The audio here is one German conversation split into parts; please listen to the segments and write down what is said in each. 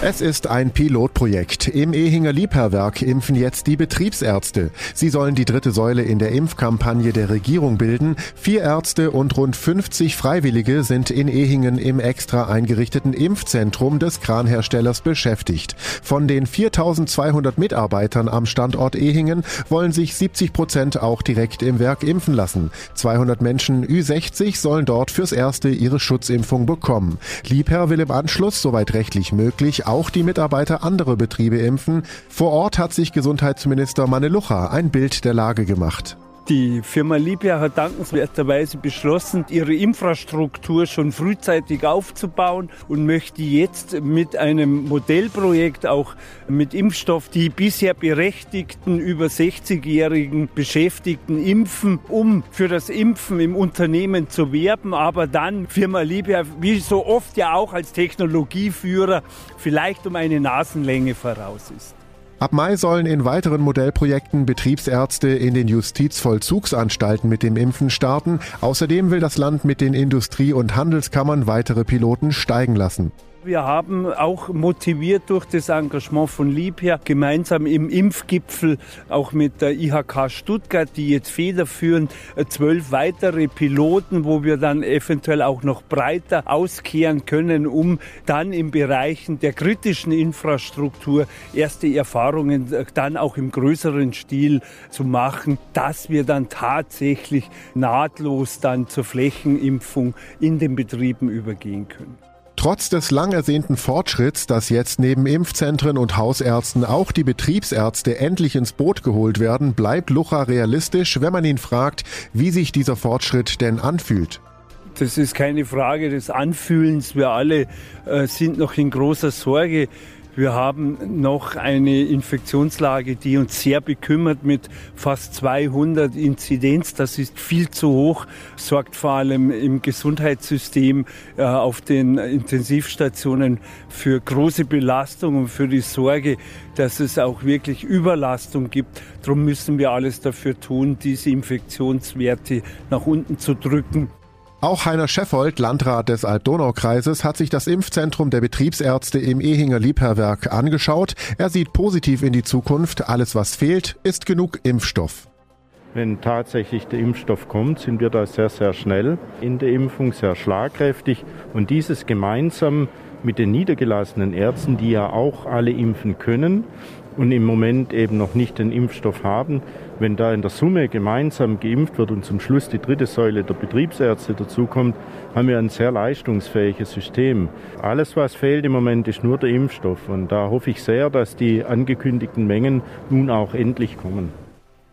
Es ist ein Pilotprojekt. Im Ehinger Liebherrwerk impfen jetzt die Betriebsärzte. Sie sollen die dritte Säule in der Impfkampagne der Regierung bilden. Vier Ärzte und rund 50 Freiwillige sind in Ehingen im extra eingerichteten Impfzentrum des Kranherstellers beschäftigt. Von den 4200 Mitarbeitern am Standort Ehingen wollen sich 70 Prozent auch direkt im Werk impfen lassen. 200 Menschen Ü60 sollen dort fürs Erste ihre Schutzimpfung bekommen. Liebherr will im Anschluss, soweit rechtlich möglich, auch die Mitarbeiter anderer Betriebe impfen. Vor Ort hat sich Gesundheitsminister Manelucha ein Bild der Lage gemacht. Die Firma Libia hat dankenswerterweise beschlossen, ihre Infrastruktur schon frühzeitig aufzubauen und möchte jetzt mit einem Modellprojekt auch mit Impfstoff die bisher berechtigten über 60-jährigen Beschäftigten impfen, um für das Impfen im Unternehmen zu werben, aber dann Firma Libia, wie so oft ja auch als Technologieführer, vielleicht um eine Nasenlänge voraus ist. Ab Mai sollen in weiteren Modellprojekten Betriebsärzte in den Justizvollzugsanstalten mit dem Impfen starten. Außerdem will das Land mit den Industrie- und Handelskammern weitere Piloten steigen lassen. Wir haben auch motiviert durch das Engagement von Liebherr gemeinsam im Impfgipfel auch mit der IHK Stuttgart, die jetzt federführend äh, zwölf weitere Piloten, wo wir dann eventuell auch noch breiter auskehren können, um dann im Bereichen der kritischen Infrastruktur erste Erfahrungen äh, dann auch im größeren Stil zu machen, dass wir dann tatsächlich nahtlos dann zur Flächenimpfung in den Betrieben übergehen können. Trotz des lang ersehnten Fortschritts, dass jetzt neben Impfzentren und Hausärzten auch die Betriebsärzte endlich ins Boot geholt werden, bleibt Lucha realistisch, wenn man ihn fragt, wie sich dieser Fortschritt denn anfühlt. Das ist keine Frage des Anfühlens. Wir alle äh, sind noch in großer Sorge. Wir haben noch eine Infektionslage, die uns sehr bekümmert mit fast 200 Inzidenz. Das ist viel zu hoch, sorgt vor allem im Gesundheitssystem äh, auf den Intensivstationen für große Belastung und für die Sorge, dass es auch wirklich Überlastung gibt. Darum müssen wir alles dafür tun, diese Infektionswerte nach unten zu drücken. Auch Heiner Scheffold, Landrat des Alb-Donau-Kreises, hat sich das Impfzentrum der Betriebsärzte im Ehinger Liebherrwerk angeschaut. Er sieht positiv in die Zukunft. Alles, was fehlt, ist genug Impfstoff. Wenn tatsächlich der Impfstoff kommt, sind wir da sehr, sehr schnell in der Impfung, sehr schlagkräftig. Und dieses gemeinsam mit den niedergelassenen Ärzten, die ja auch alle impfen können und im Moment eben noch nicht den Impfstoff haben, wenn da in der Summe gemeinsam geimpft wird und zum Schluss die dritte Säule der Betriebsärzte dazukommt, haben wir ein sehr leistungsfähiges System. Alles, was fehlt im Moment, ist nur der Impfstoff. Und da hoffe ich sehr, dass die angekündigten Mengen nun auch endlich kommen.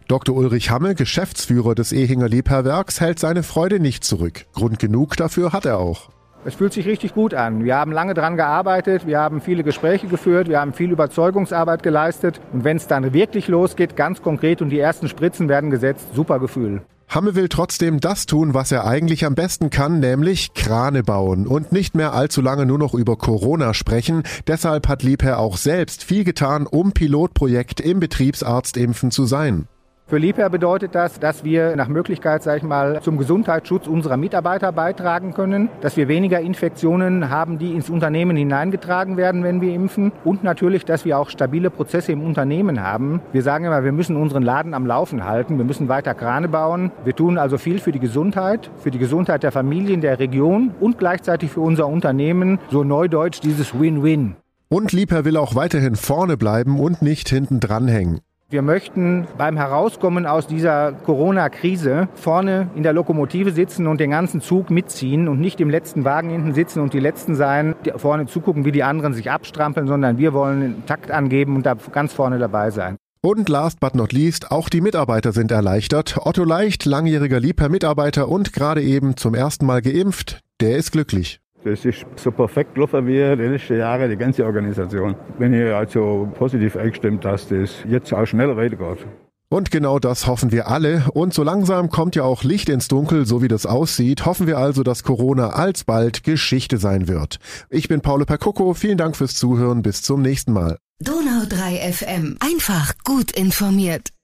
Dr. Ulrich Hamme, Geschäftsführer des Ehinger Lebherrwerks, hält seine Freude nicht zurück. Grund genug dafür hat er auch. Es fühlt sich richtig gut an. Wir haben lange daran gearbeitet, wir haben viele Gespräche geführt, wir haben viel Überzeugungsarbeit geleistet. Und wenn es dann wirklich losgeht, ganz konkret und die ersten Spritzen werden gesetzt, super Gefühl. Hamme will trotzdem das tun, was er eigentlich am besten kann, nämlich Krane bauen und nicht mehr allzu lange nur noch über Corona sprechen. Deshalb hat Liebherr auch selbst viel getan, um Pilotprojekt im Betriebsarztimpfen zu sein. Für Liebherr bedeutet das, dass wir nach Möglichkeit, sag ich mal, zum Gesundheitsschutz unserer Mitarbeiter beitragen können, dass wir weniger Infektionen haben, die ins Unternehmen hineingetragen werden, wenn wir impfen und natürlich, dass wir auch stabile Prozesse im Unternehmen haben. Wir sagen immer, wir müssen unseren Laden am Laufen halten, wir müssen weiter Krane bauen. Wir tun also viel für die Gesundheit, für die Gesundheit der Familien der Region und gleichzeitig für unser Unternehmen, so neudeutsch dieses Win-Win. Und Liebherr will auch weiterhin vorne bleiben und nicht hinten dranhängen. Wir möchten beim Herauskommen aus dieser Corona-Krise vorne in der Lokomotive sitzen und den ganzen Zug mitziehen und nicht im letzten Wagen hinten sitzen und die Letzten sein, die vorne zugucken, wie die anderen sich abstrampeln, sondern wir wollen einen Takt angeben und da ganz vorne dabei sein. Und last but not least, auch die Mitarbeiter sind erleichtert. Otto Leicht, langjähriger Liebherr-Mitarbeiter und gerade eben zum ersten Mal geimpft, der ist glücklich. Das ist so perfekt gelaufen wie die letzten Jahre, die ganze Organisation. Bin ich also positiv eingestimmt, dass das jetzt auch schneller weitergeht. Und genau das hoffen wir alle. Und so langsam kommt ja auch Licht ins Dunkel, so wie das aussieht. Hoffen wir also, dass Corona alsbald Geschichte sein wird. Ich bin Paolo Percoco. Vielen Dank fürs Zuhören. Bis zum nächsten Mal. Donau 3 FM. Einfach gut informiert.